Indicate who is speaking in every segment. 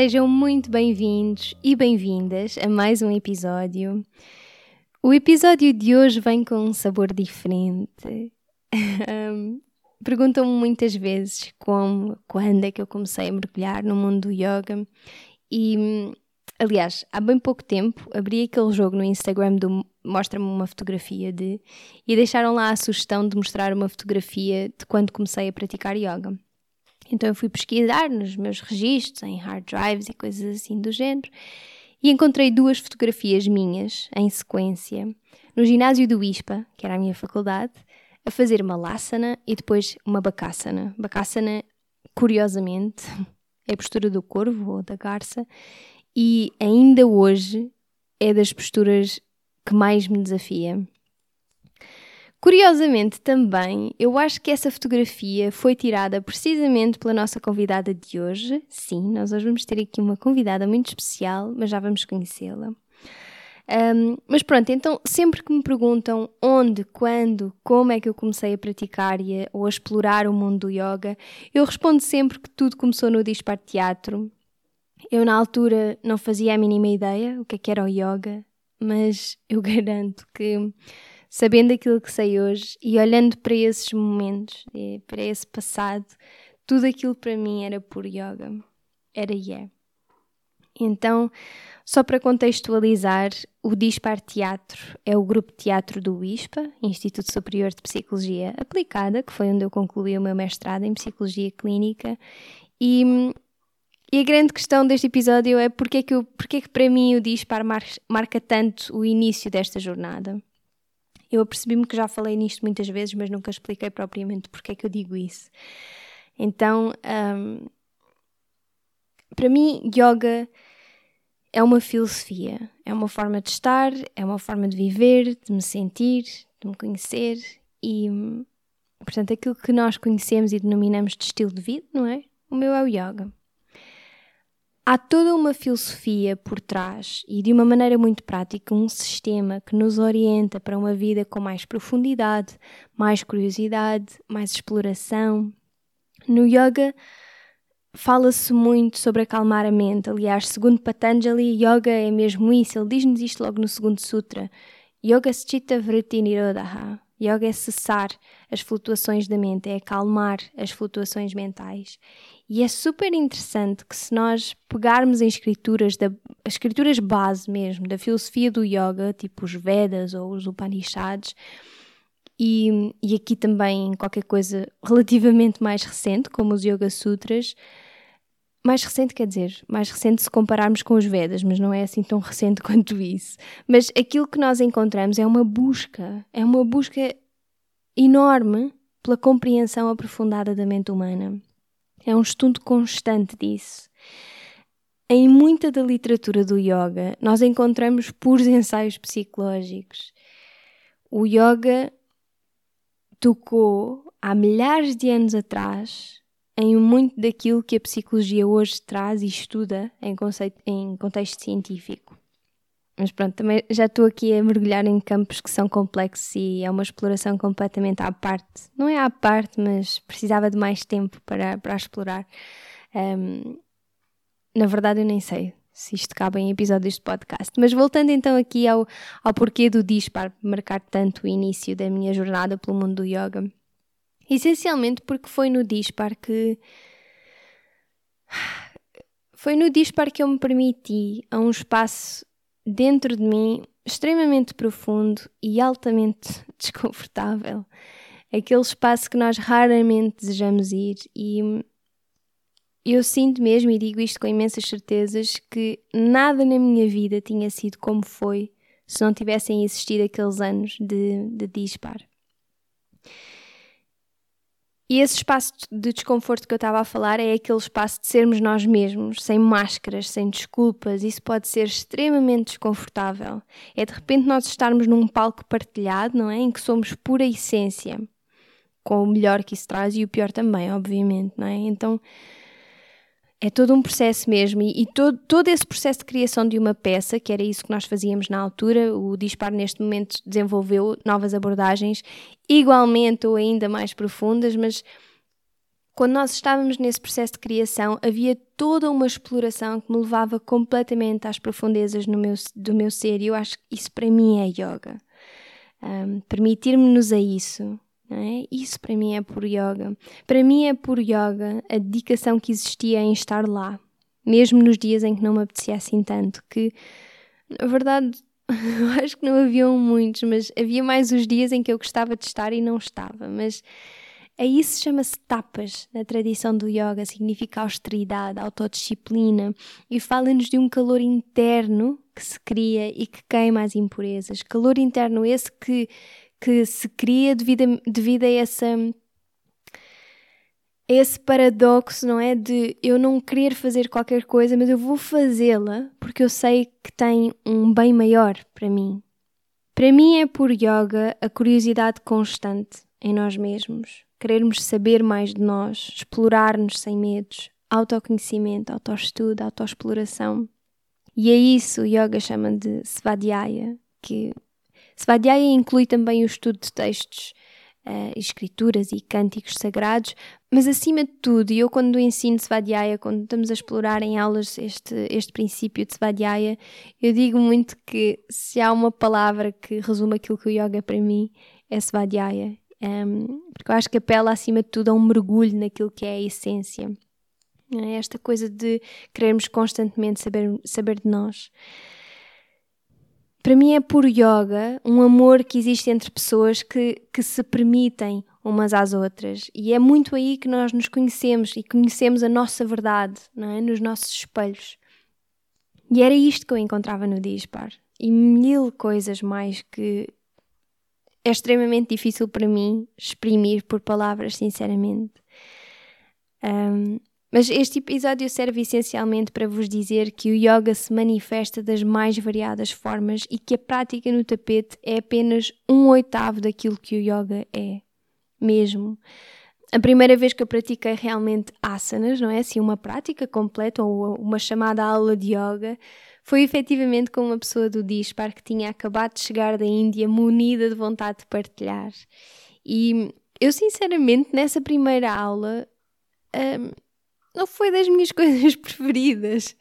Speaker 1: Sejam muito bem-vindos e bem-vindas a mais um episódio. O episódio de hoje vem com um sabor diferente. Perguntam-me muitas vezes como, quando é que eu comecei a mergulhar no mundo do yoga e, aliás, há bem pouco tempo abri aquele jogo no Instagram do Mostra-me uma fotografia de e deixaram lá a sugestão de mostrar uma fotografia de quando comecei a praticar yoga. Então eu fui pesquisar nos meus registros, em hard drives e coisas assim do género, e encontrei duas fotografias minhas, em sequência, no ginásio do ISPA, que era a minha faculdade, a fazer uma lassana e depois uma bacassana. Bacassana, curiosamente, é a postura do corvo ou da garça, e ainda hoje é das posturas que mais me desafia. Curiosamente também, eu acho que essa fotografia foi tirada precisamente pela nossa convidada de hoje. Sim, nós hoje vamos ter aqui uma convidada muito especial, mas já vamos conhecê-la. Um, mas pronto, então sempre que me perguntam onde, quando, como é que eu comecei a praticar e ou a explorar o mundo do yoga, eu respondo sempre que tudo começou no Dispar Teatro. Eu na altura não fazia a mínima ideia o que, é que era o yoga, mas eu garanto que sabendo aquilo que sei hoje e olhando para esses momentos, para esse passado, tudo aquilo para mim era por yoga. Era yeah. Então, só para contextualizar, o Dispar Teatro é o grupo de teatro do ISPA, Instituto Superior de Psicologia Aplicada, que foi onde eu concluí o meu mestrado em Psicologia Clínica. E, e a grande questão deste episódio é porque é que, eu, porque é que para mim o Dispar mar, marca tanto o início desta jornada. Eu apercebi-me que já falei nisto muitas vezes, mas nunca expliquei propriamente porque é que eu digo isso. Então, um, para mim, yoga é uma filosofia, é uma forma de estar, é uma forma de viver, de me sentir, de me conhecer e, portanto, aquilo que nós conhecemos e denominamos de estilo de vida, não é? O meu é o yoga. Há toda uma filosofia por trás e, de uma maneira muito prática, um sistema que nos orienta para uma vida com mais profundidade, mais curiosidade, mais exploração. No yoga, fala-se muito sobre acalmar a mente. Aliás, segundo Patanjali, yoga é mesmo isso. Ele diz-nos isto logo no segundo sutra. Yoga Chitta Vritti Nirodha. Yoga é cessar as flutuações da mente, é acalmar as flutuações mentais. E é super interessante que se nós pegarmos em escrituras, da, as escrituras base mesmo, da filosofia do yoga, tipo os Vedas ou os Upanishads, e, e aqui também qualquer coisa relativamente mais recente, como os Yoga Sutras, mais recente quer dizer, mais recente se compararmos com os Vedas, mas não é assim tão recente quanto isso. Mas aquilo que nós encontramos é uma busca, é uma busca enorme pela compreensão aprofundada da mente humana. É um estudo constante disso. Em muita da literatura do yoga, nós encontramos puros ensaios psicológicos. O yoga tocou há milhares de anos atrás em muito daquilo que a psicologia hoje traz e estuda em, conceito, em contexto científico. Mas pronto, também já estou aqui a mergulhar em campos que são complexos e é uma exploração completamente à parte. Não é à parte, mas precisava de mais tempo para, para explorar. Um, na verdade, eu nem sei se isto cabe em episódios de podcast. Mas voltando então aqui ao, ao porquê do DIS para marcar tanto o início da minha jornada pelo mundo do yoga. Essencialmente porque foi no Dispar que. Foi no Dispar que eu me permiti a um espaço dentro de mim extremamente profundo e altamente desconfortável. Aquele espaço que nós raramente desejamos ir e eu sinto mesmo, e digo isto com imensas certezas, que nada na minha vida tinha sido como foi se não tivessem existido aqueles anos de, de dispar. E esse espaço de desconforto que eu estava a falar é aquele espaço de sermos nós mesmos, sem máscaras, sem desculpas. Isso pode ser extremamente desconfortável. É de repente nós estarmos num palco partilhado, não é? Em que somos pura essência, com o melhor que isso traz e o pior também, obviamente, não é? Então é todo um processo mesmo, e, e, todo, todo esse processo de criação de uma peça, que era isso que nós fazíamos na altura, o Dispar neste momento desenvolveu novas abordagens, igualmente ou ainda mais profundas, mas quando nós estávamos nesse processo de criação, havia toda uma exploração que me levava completamente às profundezas meu, do meu ser, e eu acho que isso para mim é yoga. Um, Permitir-me-nos a isso, é? Isso para mim é por yoga. Para mim é por yoga a dedicação que existia em estar lá, mesmo nos dias em que não me apetecia assim tanto, que na verdade eu acho que não haviam muitos, mas havia mais os dias em que eu gostava de estar e não estava. Mas aí isso chama-se tapas na tradição do yoga, significa austeridade, autodisciplina e fala-nos de um calor interno que se cria e que queima as impurezas. Calor interno esse que que se cria devido a, devido a essa esse paradoxo, não é? De eu não querer fazer qualquer coisa, mas eu vou fazê-la porque eu sei que tem um bem maior para mim. Para mim é por yoga a curiosidade constante em nós mesmos, querermos saber mais de nós, explorar-nos sem medos, autoconhecimento, autoestudo, autoexploração. E é isso o yoga chama de Svadhyaya, que Svadhyaya inclui também o estudo de textos, uh, escrituras e cânticos sagrados, mas acima de tudo, e eu quando ensino Svadhyaya, quando estamos a explorar em aulas este, este princípio de Svadhyaya, eu digo muito que se há uma palavra que resume aquilo que o yoga para mim, é Svadhyaya. Um, porque eu acho que apela acima de tudo a um mergulho naquilo que é a essência. É esta coisa de querermos constantemente saber, saber de nós para mim é puro yoga, um amor que existe entre pessoas que, que se permitem umas às outras. E é muito aí que nós nos conhecemos e conhecemos a nossa verdade, não é? Nos nossos espelhos. E era isto que eu encontrava no Dispar. E mil coisas mais que é extremamente difícil para mim exprimir por palavras, sinceramente. Um, mas este episódio serve essencialmente para vos dizer que o yoga se manifesta das mais variadas formas e que a prática no tapete é apenas um oitavo daquilo que o yoga é, mesmo. A primeira vez que eu pratiquei realmente asanas, não é? Assim, uma prática completa ou uma chamada aula de yoga, foi efetivamente com uma pessoa do Dispar que tinha acabado de chegar da Índia munida de vontade de partilhar. E eu, sinceramente, nessa primeira aula. Um, não foi das minhas coisas preferidas.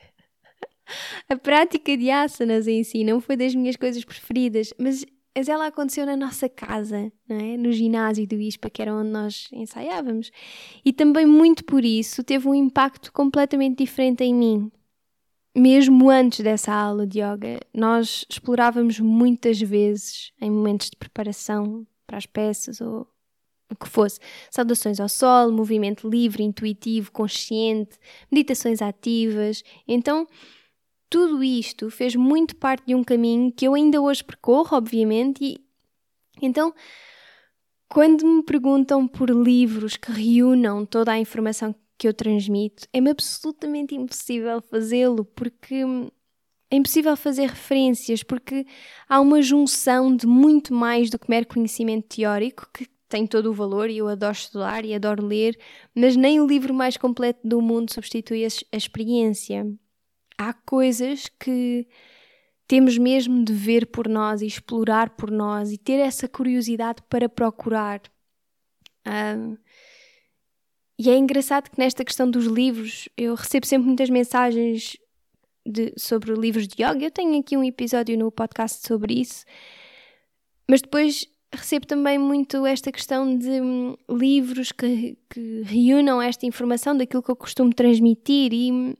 Speaker 1: A prática de asanas em si não foi das minhas coisas preferidas, mas, mas ela aconteceu na nossa casa, não é? no ginásio do ISPA, que era onde nós ensaiávamos. E também, muito por isso, teve um impacto completamente diferente em mim. Mesmo antes dessa aula de yoga, nós explorávamos muitas vezes, em momentos de preparação para as peças ou o que fosse. Saudações ao sol, movimento livre, intuitivo, consciente, meditações ativas. Então, tudo isto fez muito parte de um caminho que eu ainda hoje percorro, obviamente, e então. Quando me perguntam por livros que reúnam toda a informação que eu transmito, é-me absolutamente impossível fazê-lo, porque é impossível fazer referências, porque há uma junção de muito mais do que mero conhecimento teórico que tem todo o valor e eu adoro estudar e adoro ler, mas nem o livro mais completo do mundo substitui a experiência. Há coisas que temos mesmo de ver por nós e explorar por nós e ter essa curiosidade para procurar. Um, e é engraçado que nesta questão dos livros eu recebo sempre muitas mensagens de, sobre livros de yoga. Eu tenho aqui um episódio no podcast sobre isso, mas depois recebo também muito esta questão de hum, livros que, que reúnam esta informação daquilo que eu costumo transmitir e hum,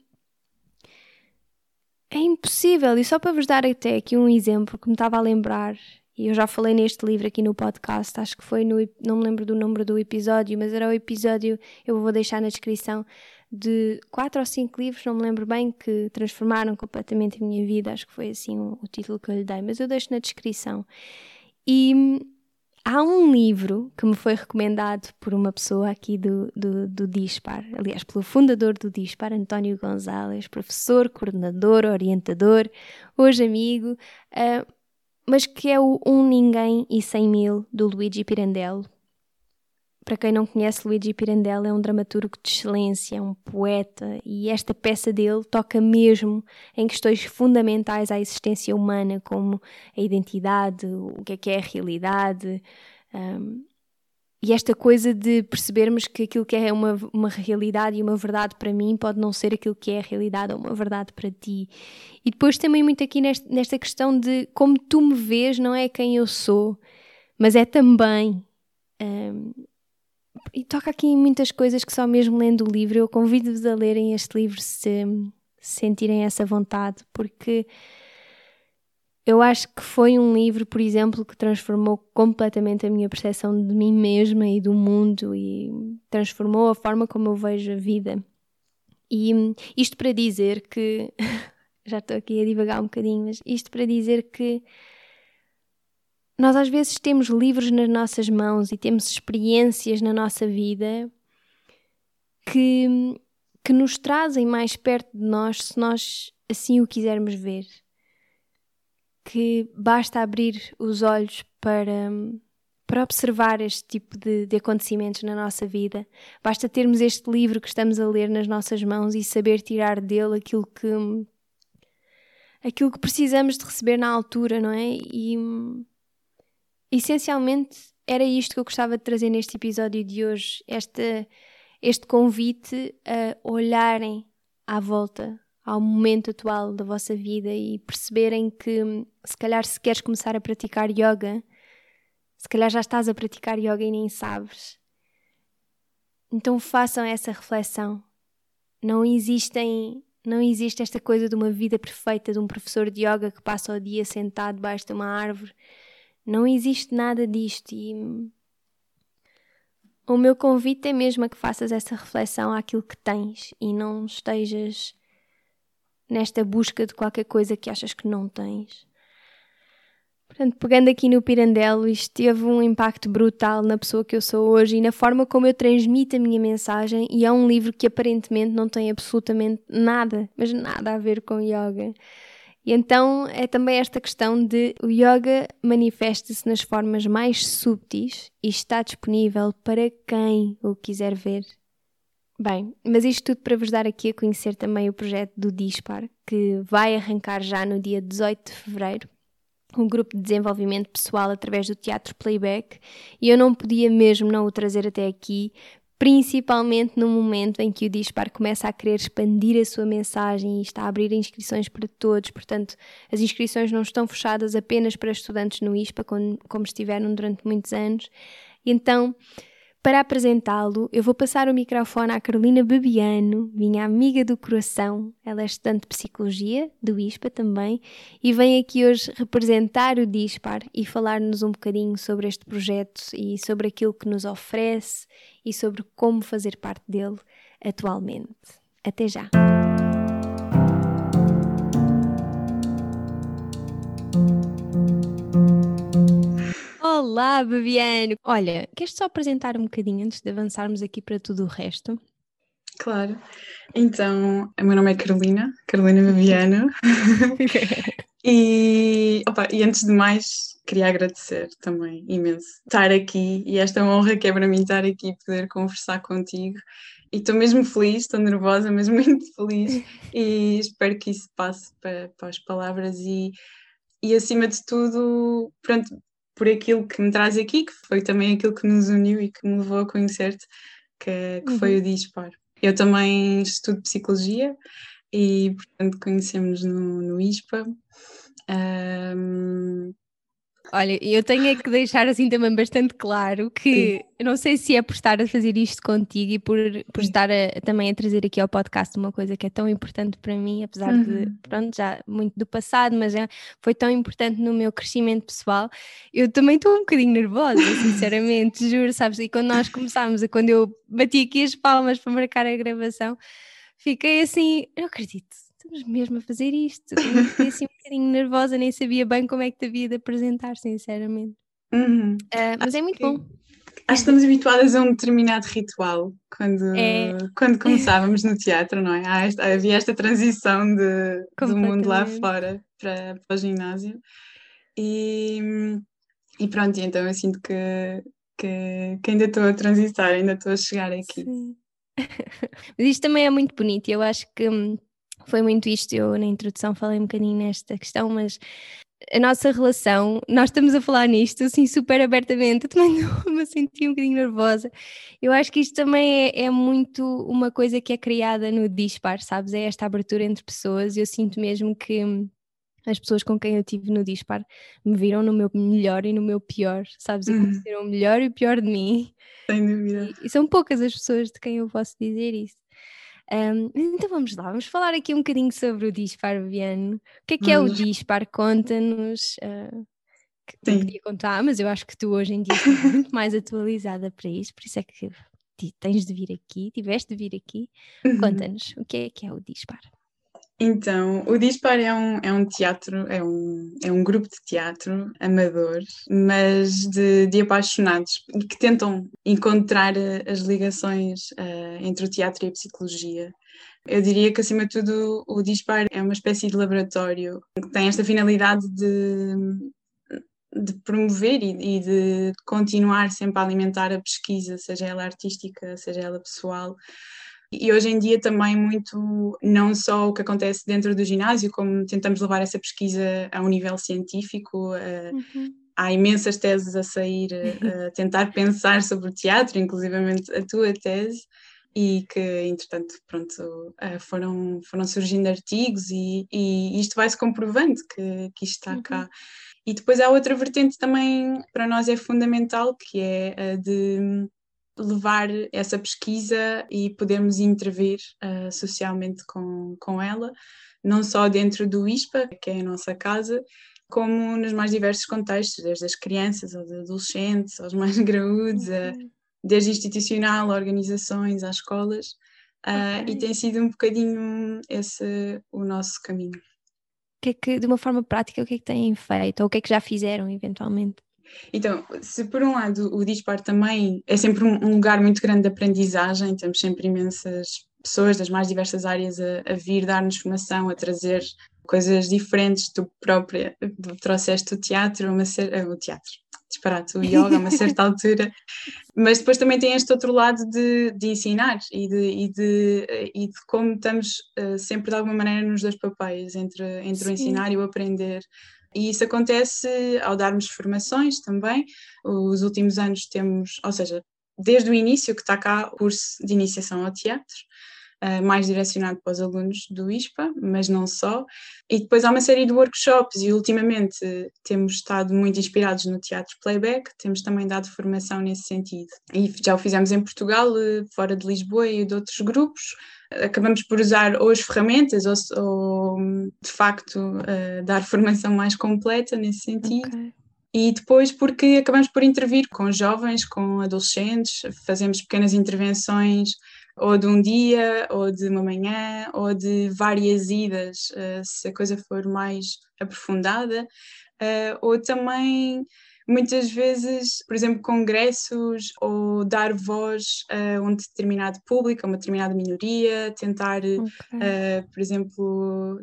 Speaker 1: é impossível. E só para vos dar até aqui um exemplo que me estava a lembrar, e eu já falei neste livro aqui no podcast, acho que foi no. não me lembro do número do episódio, mas era o episódio, eu vou deixar na descrição, de quatro ou cinco livros, não me lembro bem, que transformaram completamente a minha vida, acho que foi assim o, o título que eu lhe dei, mas eu deixo na descrição. E hum, há um livro que me foi recomendado por uma pessoa aqui do, do, do Dispar, aliás, pelo fundador do Dispar, António Gonzalez, professor, coordenador, orientador, hoje amigo, uh, mas que é o Um Ninguém e Cem Mil, do Luigi Pirandello. Para quem não conhece, Luigi Pirandello é um dramaturgo de excelência, é um poeta, e esta peça dele toca mesmo em questões fundamentais à existência humana, como a identidade, o que é que é a realidade, um, e esta coisa de percebermos que aquilo que é uma, uma realidade e uma verdade para mim pode não ser aquilo que é a realidade ou uma verdade para ti. E depois também muito aqui neste, nesta questão de como tu me vês não é quem eu sou, mas é também. Um, e toca aqui em muitas coisas que só mesmo lendo o livro, eu convido-vos a lerem este livro se, se sentirem essa vontade, porque eu acho que foi um livro, por exemplo, que transformou completamente a minha percepção de mim mesma e do mundo e transformou a forma como eu vejo a vida. E isto para dizer que. já estou aqui a divagar um bocadinho, mas isto para dizer que nós às vezes temos livros nas nossas mãos e temos experiências na nossa vida que, que nos trazem mais perto de nós se nós assim o quisermos ver. Que basta abrir os olhos para, para observar este tipo de, de acontecimentos na nossa vida. Basta termos este livro que estamos a ler nas nossas mãos e saber tirar dele aquilo que aquilo que precisamos de receber na altura, não é? E essencialmente era isto que eu gostava de trazer neste episódio de hoje, este, este convite a olharem à volta ao momento atual da vossa vida e perceberem que se calhar se queres começar a praticar yoga, se calhar já estás a praticar yoga e nem sabes. Então façam essa reflexão. Não existem não existe esta coisa de uma vida perfeita de um professor de yoga que passa o dia sentado debaixo de uma árvore não existe nada disto e o meu convite é mesmo a que faças essa reflexão àquilo que tens e não estejas nesta busca de qualquer coisa que achas que não tens. Portanto, pegando aqui no Pirandello, isto teve um impacto brutal na pessoa que eu sou hoje e na forma como eu transmito a minha mensagem. E é um livro que aparentemente não tem absolutamente nada, mas nada a ver com yoga. E então é também esta questão de o yoga manifesta-se nas formas mais subtis e está disponível para quem o quiser ver. Bem, mas isto tudo para vos dar aqui a conhecer também o projeto do Dispar, que vai arrancar já no dia 18 de fevereiro um grupo de desenvolvimento pessoal através do teatro playback e eu não podia mesmo não o trazer até aqui principalmente no momento em que o Dispar começa a querer expandir a sua mensagem e está a abrir inscrições para todos. Portanto, as inscrições não estão fechadas apenas para estudantes no ISPA, como, como estiveram durante muitos anos. Então, para apresentá-lo, eu vou passar o microfone à Carolina Bebiano, minha amiga do coração. Ela é estudante de psicologia, do ISPA também, e vem aqui hoje representar o DISPAR e falar-nos um bocadinho sobre este projeto e sobre aquilo que nos oferece e sobre como fazer parte dele atualmente. Até já! Olá, Bebiano! Olha, queres só apresentar um bocadinho antes de avançarmos aqui para tudo o resto?
Speaker 2: Claro. Então, o meu nome é Carolina, Carolina Bebiano. e, opa, e antes de mais, queria agradecer também imenso estar aqui e esta honra que é para mim estar aqui e poder conversar contigo. E estou mesmo feliz, estou nervosa, mas muito feliz e espero que isso passe para, para as palavras e, e acima de tudo, pronto, por aquilo que me traz aqui, que foi também aquilo que nos uniu e que me levou a conhecer-te, que, que uhum. foi o Dispar. Eu também estudo Psicologia e, portanto, conhecemos no, no ISPA. Um,
Speaker 1: Olha, eu tenho é que deixar assim também bastante claro que eu não sei se é por estar a fazer isto contigo e por, por estar a, também a trazer aqui ao podcast uma coisa que é tão importante para mim, apesar uhum. de, pronto, já muito do passado, mas é, foi tão importante no meu crescimento pessoal. Eu também estou um bocadinho nervosa, sinceramente, juro, sabes? E quando nós começámos, quando eu bati aqui as palmas para marcar a gravação, fiquei assim, eu acredito estamos mesmo a fazer isto. Eu fiquei assim um bocadinho nervosa, nem sabia bem como é que te havia de apresentar, sinceramente.
Speaker 2: Uhum.
Speaker 1: Uh, mas é muito
Speaker 2: que,
Speaker 1: bom.
Speaker 2: Acho que estamos habituadas a um determinado ritual quando, é. quando começávamos no teatro, não é? Esta, havia esta transição de, do mundo lá fora para, para o ginásio. E, e pronto, então eu sinto que, que, que ainda estou a transitar, ainda estou a chegar aqui. Sim.
Speaker 1: Mas isto também é muito bonito, eu acho que hum, foi muito isto. Eu na introdução falei um bocadinho nesta questão, mas a nossa relação, nós estamos a falar nisto assim super abertamente, eu também me senti um bocadinho nervosa. Eu acho que isto também é, é, muito uma coisa que é criada no Dispar, sabes? É esta abertura entre pessoas. Eu sinto mesmo que as pessoas com quem eu tive no Dispar me viram no meu melhor e no meu pior, sabes? E uhum. conheceram o melhor e o pior de mim.
Speaker 2: Sem dúvida.
Speaker 1: E, e são poucas as pessoas de quem eu posso dizer isso. Um, então vamos lá, vamos falar aqui um bocadinho sobre o Dispar, Viano. O que é que é o Dispar? Conta-nos. Uh, que não queria contar, mas eu acho que tu hoje em dia estás muito mais atualizada para isso, por isso é que tens de vir aqui, tiveste de vir aqui. Uhum. Conta-nos o que é que é o Dispar.
Speaker 2: Então, o Dispar é um, é um teatro, é um, é um grupo de teatro amador, mas de, de apaixonados que tentam encontrar eh, as ligações uh, entre o teatro e a psicologia. Eu diria que, acima de tudo, o Dispar é uma espécie de laboratório que tem esta finalidade de, de promover e, e de continuar sempre a alimentar a pesquisa, seja ela artística, seja ela pessoal e hoje em dia também muito, não só o que acontece dentro do ginásio, como tentamos levar essa pesquisa a um nível científico. Uhum. Há imensas teses a sair, a tentar pensar sobre o teatro, inclusivamente a tua tese, e que, entretanto, pronto, foram, foram surgindo artigos e, e isto vai-se comprovando que, que isto está uhum. cá. E depois há outra vertente também para nós é fundamental, que é a de levar essa pesquisa e podermos intervir uh, socialmente com, com ela, não só dentro do ISPA, que é a nossa casa, como nos mais diversos contextos, desde as crianças aos adolescentes, aos mais graúdos, uhum. desde institucional, organizações, às escolas, uh, okay. e tem sido um bocadinho esse o nosso caminho.
Speaker 1: Que é que, de uma forma prática, o que é que têm feito, ou o que é que já fizeram eventualmente?
Speaker 2: Então, se por um lado o Dispar também é sempre um lugar muito grande de aprendizagem, temos sempre imensas pessoas das mais diversas áreas a, a vir dar-nos formação, a trazer coisas diferentes, tu própria trouxeste o teatro, uma ser, o teatro, disparate, o yoga a uma certa altura, mas depois também tem este outro lado de, de ensinar e de, e, de, e de como estamos uh, sempre de alguma maneira nos dois papéis, entre, entre o ensinar e o aprender. E isso acontece ao darmos formações também. Os últimos anos temos, ou seja, desde o início que está cá o curso de iniciação ao teatro, mais direcionado para os alunos do ISPA, mas não só. E depois há uma série de workshops e ultimamente temos estado muito inspirados no teatro playback, temos também dado formação nesse sentido. E já o fizemos em Portugal, eh, fora de Lisboa e de outros grupos acabamos por usar ou as ferramentas ou, ou de facto uh, dar formação mais completa nesse sentido. Okay. E depois porque acabamos por intervir com jovens, com adolescentes, fazemos pequenas intervenções ou de um dia, ou de uma manhã, ou de várias idas, uh, se a coisa for mais aprofundada, uh, ou também muitas vezes, por exemplo, congressos ou dar voz a um determinado público, a uma determinada minoria, tentar, okay. uh, por exemplo,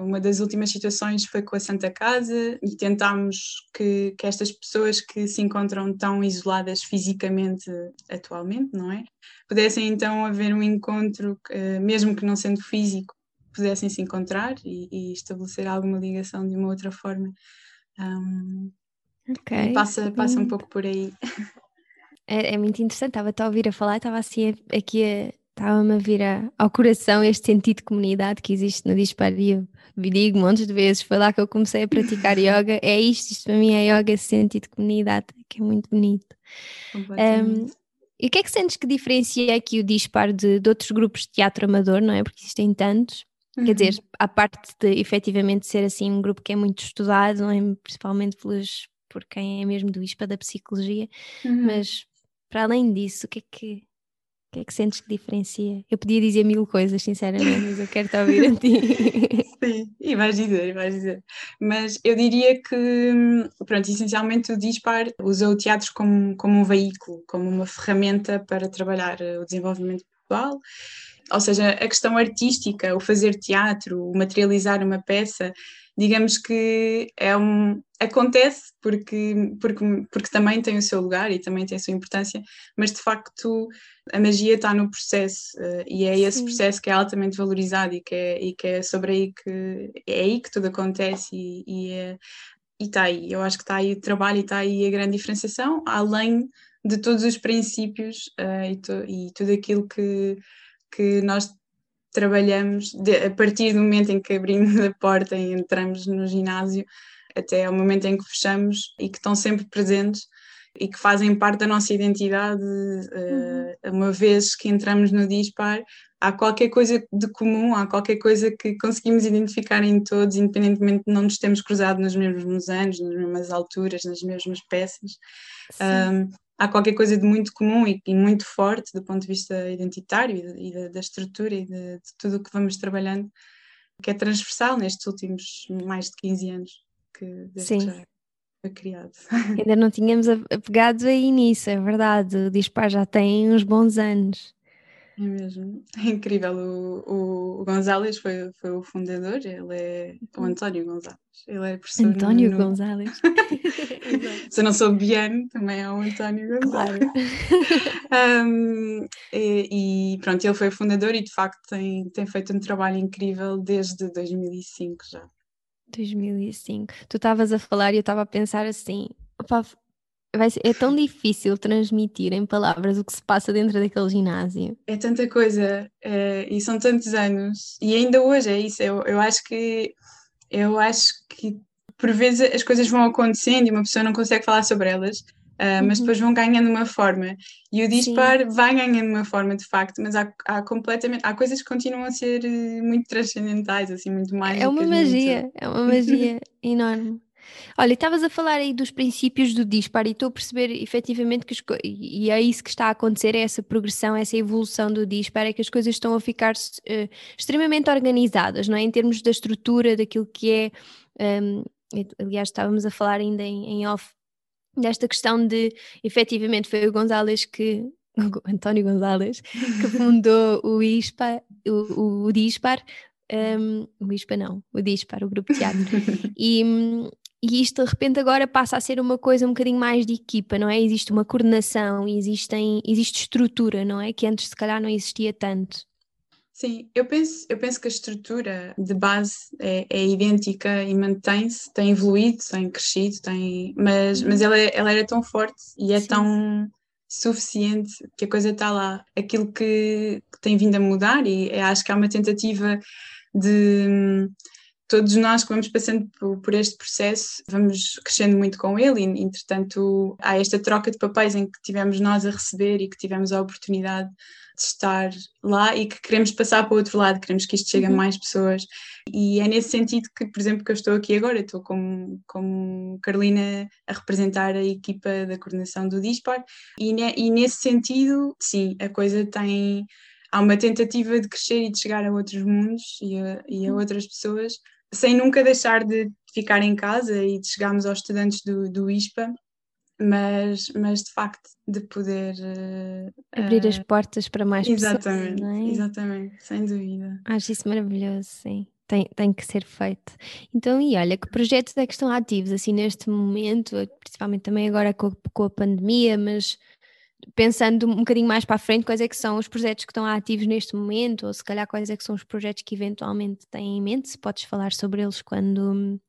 Speaker 2: uma das últimas situações foi com a Santa Casa e tentámos que, que estas pessoas que se encontram tão isoladas fisicamente atualmente, não é? Pudessem então haver um encontro, uh, mesmo que não sendo físico, pudessem se encontrar e, e estabelecer alguma ligação de uma outra forma. Um, Ok. Passa, passa um pouco por aí.
Speaker 1: É, é muito interessante, estava a ouvir a falar, estava assim aqui a, estava-me a vir a, ao coração este sentido de comunidade que existe no Dispar e eu digo montes de vezes, foi lá que eu comecei a praticar yoga, é isto, isto para mim é yoga, esse sentido de comunidade, que é muito bonito. Um, e o que é que sentes que diferencia aqui o Dispar de, de outros grupos de teatro amador, não é? Porque existem tantos. Uhum. Quer dizer, a parte de efetivamente ser assim um grupo que é muito estudado, não é? principalmente pelos, por quem é mesmo do ISPA da psicologia, uhum. mas para além disso, o que é que que é que sentes que diferencia? Eu podia dizer mil coisas, sinceramente, mas eu quero te ouvir a ti.
Speaker 2: Sim, e vais dizer, vais dizer. Mas eu diria que, pronto, essencialmente o Dispar usa o teatro como, como um veículo, como uma ferramenta para trabalhar o desenvolvimento pessoal. Ou seja, a questão artística, o fazer teatro, o materializar uma peça, digamos que é um, acontece porque, porque, porque também tem o seu lugar e também tem a sua importância, mas de facto a magia está no processo uh, e é esse Sim. processo que é altamente valorizado e que é, e que é sobre aí que é aí que tudo acontece e, e, é, está aí. Eu acho que está aí o trabalho e está aí a grande diferenciação, além de todos os princípios uh, e, to, e tudo aquilo que, que nós trabalhamos de, a partir do momento em que abrimos a porta e entramos no ginásio até ao momento em que fechamos e que estão sempre presentes e que fazem parte da nossa identidade, uh, uma vez que entramos no Dispar, há qualquer coisa de comum, há qualquer coisa que conseguimos identificar em todos, independentemente de não nos termos cruzado nos mesmos anos, nas mesmas alturas, nas mesmas peças. Um, há qualquer coisa de muito comum e, e, muito forte do ponto de vista identitário e, e da, estrutura e de, de tudo o que vamos trabalhando, que é transversal nestes últimos mais de 15 anos que Sim. já foi criado.
Speaker 1: Ainda não tínhamos apegado aí nisso, é verdade. O Dispar já tem uns bons anos.
Speaker 2: É mesmo, é incrível. O, o Gonzalez foi, foi o fundador, ele é o uhum. António Gonzalez. Ele é professor.
Speaker 1: António no... Gonzalez.
Speaker 2: Se eu não sou Biano, também é o António Gonzalez. Claro. um, e, e, pronto, ele foi o fundador e de facto tem, tem feito um trabalho incrível desde 2005 já.
Speaker 1: 2005. Tu estavas a falar e eu estava a pensar assim: opa, vai ser, é tão difícil transmitir em palavras o que se passa dentro daquele ginásio.
Speaker 2: É tanta coisa é, e são tantos anos e ainda hoje é isso. Eu, eu acho que eu acho que por vezes as coisas vão acontecendo e uma pessoa não consegue falar sobre elas Uh, mas uhum. depois vão ganhando uma forma. E o dispar Sim. vai ganhando uma forma, de facto, mas há, há, completamente há coisas que continuam a ser eh, muito transcendentais, assim, muito mais.
Speaker 1: É uma magia, muito... é uma magia enorme. Olha, estavas a falar aí dos princípios do dispar e estou a perceber efetivamente que e é isso que está a acontecer, é essa progressão, essa evolução do dispar, é que as coisas estão a ficar uh, extremamente organizadas, não é? Em termos da estrutura, daquilo que é. Um, aliás, estávamos a falar ainda em, em off desta questão de, efetivamente, foi o Gonzalez que, António Gonzalez, que fundou o ISPA, o, o DISPAR, um, o ISPA não, o DISPAR, o grupo de teatro, e, e isto de repente agora passa a ser uma coisa um bocadinho mais de equipa, não é? Existe uma coordenação, existem, existe estrutura, não é? Que antes se calhar não existia tanto.
Speaker 2: Sim, eu penso, eu penso que a estrutura de base é, é idêntica e mantém-se, tem evoluído, tem crescido, tem, mas, mas ela, ela era tão forte e é Sim. tão suficiente que a coisa está lá. Aquilo que, que tem vindo a mudar, e é, acho que há uma tentativa de todos nós que vamos passando por, este processo vamos crescendo muito com ele e entretanto há esta troca de papéis em que tivemos nós a receber e que tivemos a oportunidade de estar lá e que queremos passar para o outro lado, queremos que isto chegue uhum. a mais pessoas. E é nesse sentido que, por exemplo, que eu estou aqui agora, estou como, como Carolina a representar a equipa da coordenação do Dispar, e, ne, e nesse sentido, sim, a coisa tem. Há uma tentativa de crescer e de chegar a outros mundos e a, e a uhum. outras pessoas, sem nunca deixar de ficar em casa e de chegarmos aos estudantes do, do ISPA mas, mas de facto de poder uh,
Speaker 1: abrir as portas para mais
Speaker 2: exatamente,
Speaker 1: pessoas. É?
Speaker 2: Exatamente, sem dúvida.
Speaker 1: Acho isso maravilhoso, sim. Tem, tem que ser feito. Então, e olha, que projetos é que estão ativos assim neste momento, principalmente também agora com, com a pandemia, mas pensando um bocadinho mais para a frente, quais é que são os projetos que estão ativos neste momento, ou se calhar quais é que são os projetos que eventualmente têm em mente, se podes falar sobre eles quando,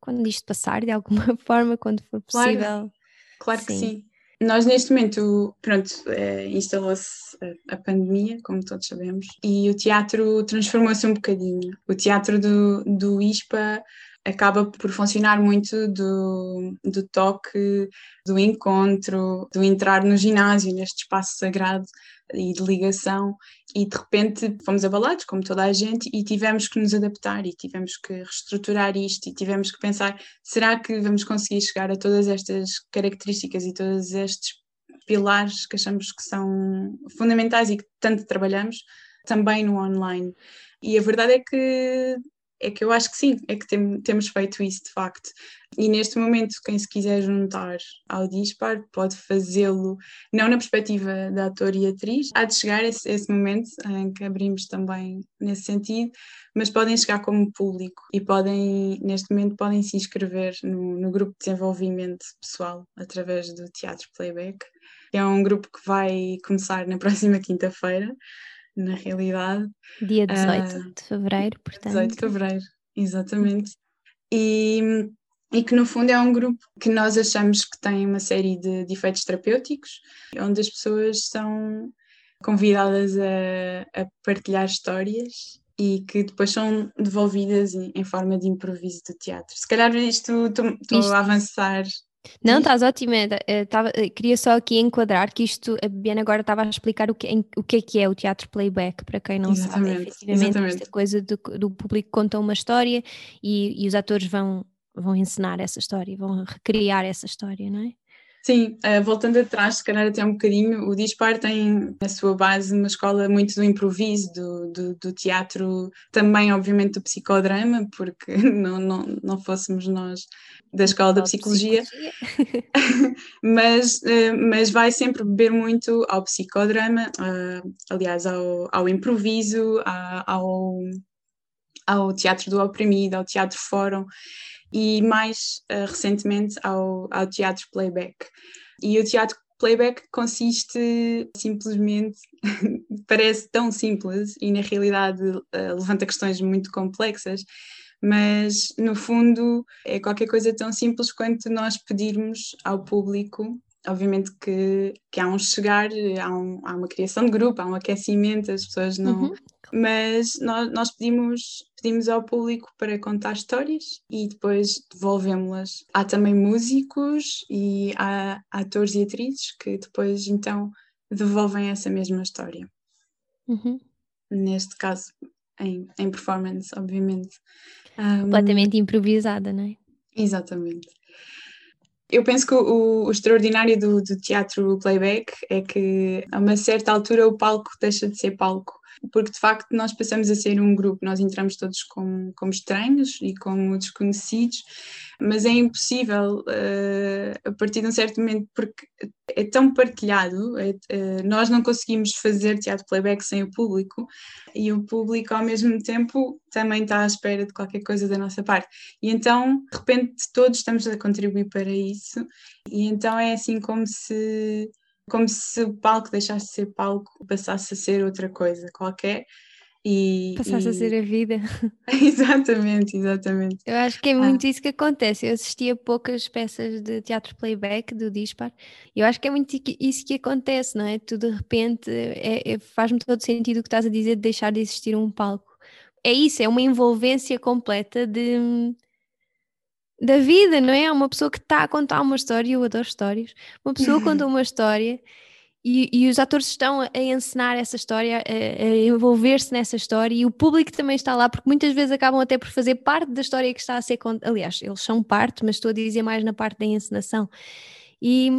Speaker 1: quando isto passar de alguma forma, quando for possível.
Speaker 2: Claro. Claro sim. que sim. nós neste momento, pronto, é, instalou-se a, a, pandemia, como todos sabemos, e o teatro transformou-se um bocadinho. O teatro do, do ISPA acaba por funcionar muito do, do toque, do encontro, do entrar no ginásio, neste espaço sagrado e de ligação, e de repente fomos abalados, como toda a gente, e tivemos que nos adaptar, e tivemos que reestruturar isto, e tivemos que pensar: será que vamos conseguir chegar a todas estas características e todos estes pilares que achamos que são fundamentais e que tanto trabalhamos também no online? E a verdade é que é que eu acho que sim, é que tem, temos feito isso de facto. E neste momento, quem se quiser juntar ao Dispar pode fazê-lo, não na perspectiva da ator e atriz, há de chegar esse, esse momento em que abrimos também nesse sentido, mas podem chegar como público e podem, neste momento, podem se inscrever no, no grupo de desenvolvimento pessoal através do Teatro Playback. É um grupo que vai começar na próxima quinta-feira na realidade.
Speaker 1: Dia 18 uh, ah, de fevereiro, portanto.
Speaker 2: 18 de fevereiro, exatamente. E, e que no fundo é um grupo que nós achamos que tem uma série de, de efeitos terapêuticos, onde as pessoas são convidadas a, a partilhar histórias e que depois são devolvidas em, em, forma de improviso de teatro. Se calhar isto estou a avançar
Speaker 1: não, estás ótima. Eh, tava, eh, queria só aqui enquadrar que isto, a Biana agora estava a explicar o que, em, o que é que é o teatro playback, para quem não exatamente, sabe, efetivamente, exatamente. esta coisa do, do público conta uma história e, e os atores vão, vão ensinar essa história, vão recriar essa história, não é?
Speaker 2: Sim, uh, voltando atrás, se calhar até um bocadinho, o Dispar tem na sua base uma escola muito do improviso, do, do, do teatro, também obviamente do psicodrama, porque não, não, não fôssemos nós da escola da psicologia, psicologia. mas, uh, mas vai sempre beber muito ao psicodrama, uh, aliás, ao, ao improviso, ao, ao teatro do oprimido, ao teatro fórum e mais uh, recentemente ao, ao teatro playback. E o teatro playback consiste simplesmente, parece tão simples e na realidade uh, levanta questões muito complexas, mas no fundo é qualquer coisa tão simples quanto nós pedirmos ao público. Obviamente que, que há um chegar, há, um, há uma criação de grupo, há um aquecimento, as pessoas não, uhum mas nós, nós pedimos, pedimos ao público para contar histórias e depois devolvemos-las. Há também músicos e há atores e atrizes que depois então devolvem essa mesma história.
Speaker 1: Uhum.
Speaker 2: Neste caso, em, em performance, obviamente.
Speaker 1: Completamente um, improvisada, não é?
Speaker 2: Exatamente. Eu penso que o, o extraordinário do, do, teatro playback é que a uma certa altura o palco deixa de ser palco porque de facto nós passamos a ser um grupo, nós entramos todos como, como estranhos e como desconhecidos, mas é impossível uh, a partir de um certo momento, porque é tão partilhado, é, uh, nós não conseguimos fazer teatro playback sem o público e o público ao mesmo tempo também está à espera de qualquer coisa da nossa parte. E então, de repente, todos estamos a contribuir para isso, e então é assim como se como se o palco deixasse de ser palco, passasse a ser outra coisa qualquer. E,
Speaker 1: passasse
Speaker 2: e...
Speaker 1: a ser a vida.
Speaker 2: exatamente, exatamente.
Speaker 1: Eu acho que é muito ah. isso que acontece. Eu assistia poucas peças de teatro playback do Dispar e eu acho que é muito isso que acontece, não é? Tu de repente é, é, faz-me todo sentido o que estás a dizer de deixar de existir um palco. É isso, é uma envolvência completa de da vida, não é? Uma pessoa que está a contar uma história, eu adoro histórias. Uma pessoa conta uma história e, e, os atores estão a encenar essa história, a, a envolver-se nessa história e o público também está lá, porque muitas vezes acabam até por fazer parte da história que está a ser contada. Aliás, eles são parte, mas estou a dizer mais na parte da encenação. E,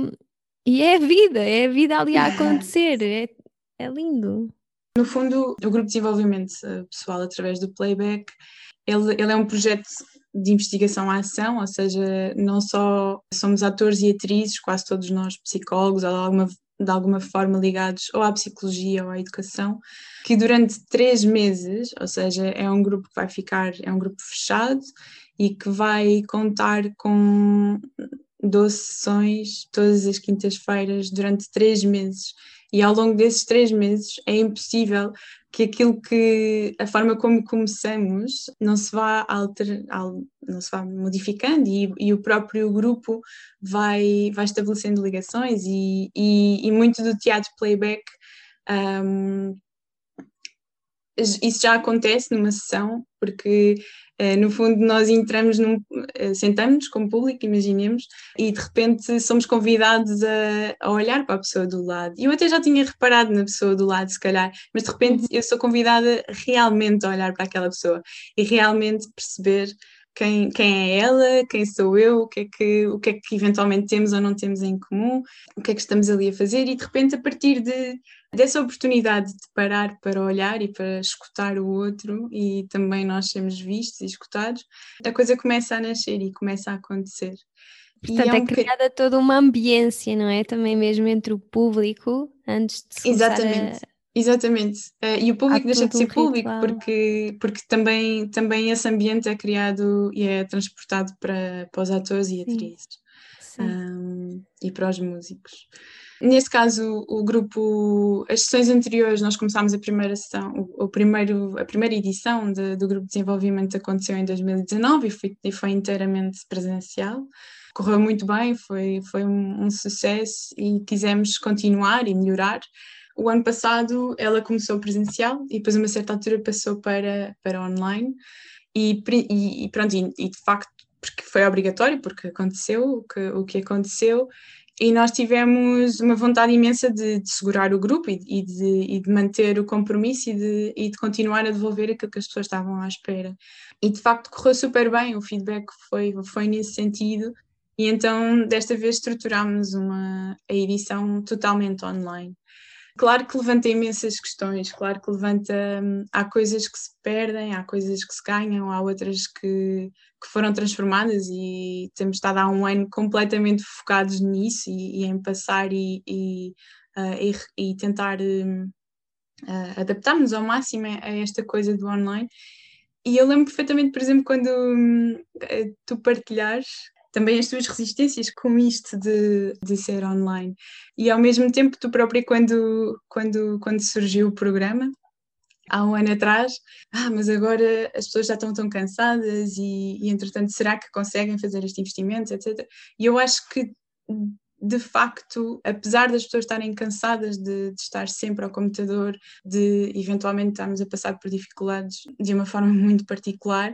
Speaker 1: e é a vida, é a vida ali a acontecer, é, é lindo.
Speaker 2: No fundo, o grupo de desenvolvimento eh, pessoal através do playback, ele, ele é um projeto de investigação à ação, ou seja, não só somos atores e atrizes, quase todos nós psicólogos, ou de alguma, de alguma forma ligados ou à psicologia ou à educação, que durante três meses, ou seja, é um grupo que vai ficar, é um grupo fechado e que vai contar com 12 sessões todas as quintas-feiras durante três meses. E ao longo desses três meses é impossível que aquilo que a forma como começamos não se vá alter, não se vá modificando e, e, o próprio grupo vai, vai estabelecendo ligações e, e, e muito do teatro playback um, isso já acontece numa sessão, porque no fundo nós entramos, num, uh, sentamos como público, imaginemos, e de repente somos convidados a, a, olhar para a pessoa do lado. E eu até já tinha reparado na pessoa do lado, se calhar, mas de repente eu sou convidada realmente a olhar para aquela pessoa e realmente perceber quem, quem é ela, quem sou eu, o que, é que, o que é que eventualmente temos ou não temos em comum, o que é que estamos ali a fazer, e de repente, a partir de, dessa oportunidade de parar para olhar e para escutar o outro, e também nós sermos vistos e escutados, a coisa começa a nascer e começa a acontecer.
Speaker 1: Portanto, é, é um criada toda uma ambiência, não é? Também mesmo entre o público, antes de se
Speaker 2: Exatamente. A Exatamente. Uh, e o público Há deixa de ser público porque, porque também, também esse ambiente é criado e é transportado para, para os atores e atrizes um, e para os músicos. Neste caso, o grupo, as sessões anteriores, nós começámos a primeira sessão, o, o primeiro, a primeira edição de, do grupo de desenvolvimento aconteceu em 2019 e foi, e foi inteiramente presencial. Correu muito bem, foi, foi um, um sucesso e quisemos continuar e melhorar o ano passado ela começou presencial e depois a uma certa altura passou para, para online e, e, pronto, e, e, de facto porque foi obrigatório, porque aconteceu o que, o que aconteceu e nós tivemos uma vontade imensa de, de segurar o grupo e, e, de, e, de, manter o compromisso e de, e de continuar a devolver aquilo que as pessoas estavam à espera. E de facto correu super bem, o feedback foi, foi nesse sentido. E então desta vez estruturámos uma, a edição totalmente online. Claro que levanta imensas questões, claro que levanta. Hum, há coisas que se perdem, há coisas que se ganham, há outras que, que foram transformadas e temos estado há um ano completamente focados nisso e, e em passar e, e, uh, e tentar uh, adaptar-nos ao máximo a esta coisa do online. E eu lembro perfeitamente, por exemplo, quando hum, tu partilhares também as tuas resistências com isto de, de ser online. E ao mesmo tempo, tu própria, quando, quando, quando surgiu o programa, há um ano atrás, ah, mas agora as pessoas já estão tão cansadas e, e entretanto, será que conseguem fazer este investimento, etc. E eu acho que de facto, apesar das pessoas estarem cansadas de, de, estar sempre ao computador, de eventualmente estarmos a passar por dificuldades de uma forma muito particular,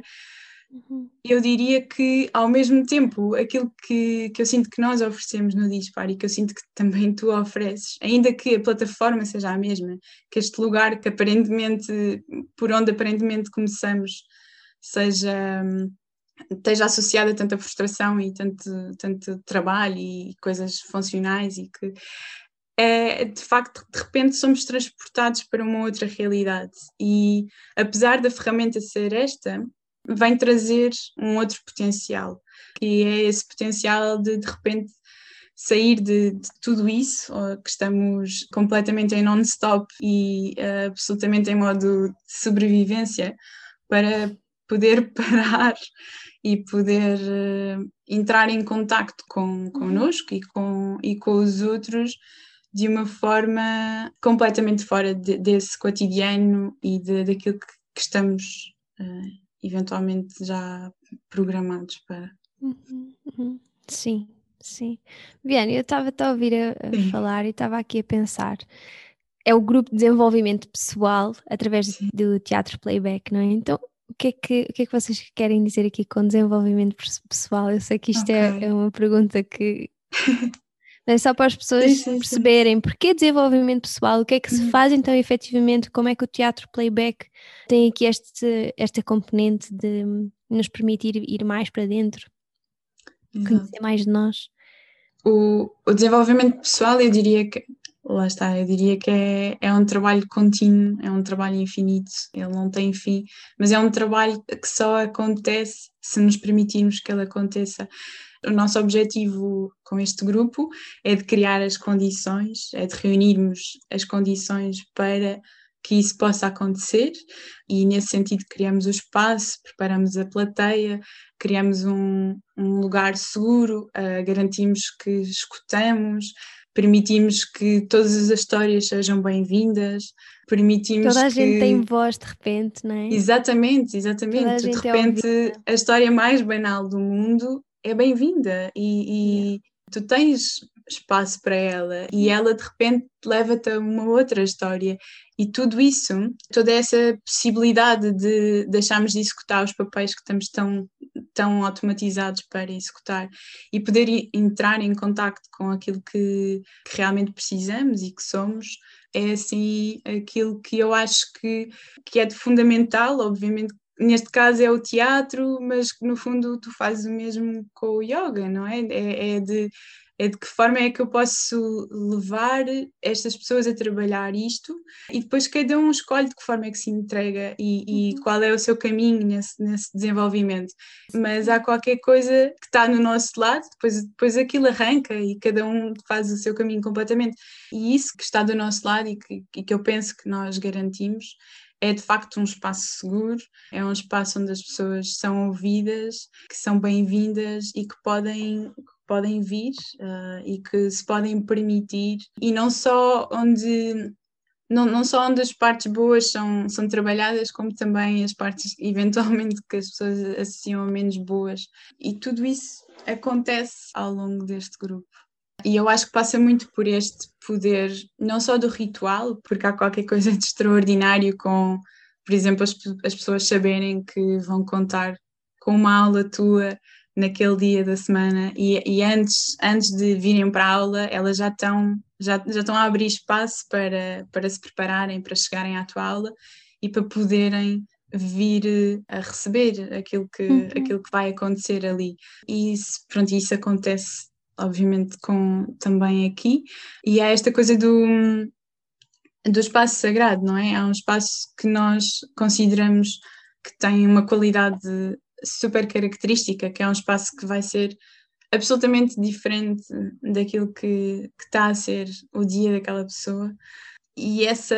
Speaker 2: Uhum. Eu diria que, ao mesmo tempo, aquilo que, que eu sinto que nós oferecemos no Dispar e que eu sinto que também tu ofereces, ainda que a plataforma seja a mesma, que este lugar que aparentemente, por onde aparentemente começamos, seja esteja associada a tanta frustração e tanto, tanto trabalho e coisas funcionais e que é, de facto, de repente somos transportados para uma outra realidade e apesar da ferramenta ser esta, vem trazer um outro potencial, que é esse potencial de de repente sair de, de tudo isso, que estamos completamente em non-stop e uh, absolutamente em modo de sobrevivência, para poder parar e poder uh, entrar em contacto com connosco e com, e com os outros de uma forma completamente fora de, desse cotidiano e de, daquilo que, que estamos uh, eventualmente já programados para.
Speaker 1: Uhum, uhum. Sim, sim. Viane, eu estava a ouvir a, a falar e estava aqui a pensar. É o grupo de desenvolvimento pessoal através sim. do teatro playback, não é? Então, o que, é que, o que é que vocês querem dizer aqui com desenvolvimento pessoal? Eu sei que isto é, okay. é, é uma pergunta que é só para as pessoas sim, sim, perceberem sim. porque desenvolvimento pessoal, o que é que se uhum. faz então efetivamente, como é que o teatro playback tem aqui este, esta componente de nos permitir ir mais para dentro, Exato. conhecer mais de nós.
Speaker 2: O, o, desenvolvimento pessoal, eu diria que, lá está, eu diria que é, é um trabalho contínuo, é um trabalho infinito, ele não tem fim, mas é um trabalho que só acontece se nos permitirmos que ele aconteça. O nosso objetivo com este grupo é de criar as condições, é de reunirmos as condições para que isso possa acontecer e nesse sentido criamos o espaço, preparamos a plateia, criamos um, um lugar seguro, uh, garantimos que escutamos, permitimos que todas as histórias sejam bem-vindas, permitimos
Speaker 1: Toda a
Speaker 2: que...
Speaker 1: gente tem voz de repente, não é?
Speaker 2: Exatamente, exatamente. De é repente, é a história mais banal do mundo é bem-vinda e, e tu tens espaço para ela e ela de repente leva-te a uma outra história. E tudo isso, toda essa possibilidade de deixarmos de executar os papéis que estamos tão, tão automatizados para executar e poder entrar em contacto com aquilo que, que realmente precisamos e que somos, é assim aquilo que eu acho que, que é de fundamental, obviamente neste caso é o teatro, mas no fundo tu fazes o mesmo com o yoga, não é? É, é de é de que forma é que eu posso levar estas pessoas a trabalhar isto e depois cada um escolhe de que forma é que se entrega e, e uhum. qual é o seu caminho nesse, nesse, desenvolvimento. Mas há qualquer coisa que está no nosso lado, depois, depois aquilo arranca e cada um faz o seu caminho completamente. E isso que está do nosso lado e que, e que eu penso que nós garantimos é de facto um espaço seguro, é um espaço onde as pessoas são ouvidas, que são bem-vindas e que podem podem vir uh, e que se podem permitir, e não só onde não, não só onde as partes boas são, são trabalhadas, como também as partes eventualmente que as pessoas associam a menos boas. E tudo isso acontece ao longo deste grupo. E eu acho que passa muito por este poder, não só do ritual, porque há qualquer coisa de extraordinário com, por exemplo, as, as pessoas saberem que vão contar com uma aula tua naquele dia da semana e, e, antes, antes de virem para a aula elas já estão já, já estão a abrir espaço para, para se prepararem para chegarem à tua aula e para poderem vir eh, a receber aquilo que, uhum. aquilo que vai acontecer ali e isso, pronto, isso acontece obviamente com também aqui e há esta coisa do do espaço sagrado, não é? Há um espaço que nós consideramos que tem uma qualidade super característica, que é um espaço que vai ser absolutamente diferente daquilo que, que está a ser o dia daquela pessoa. E essa,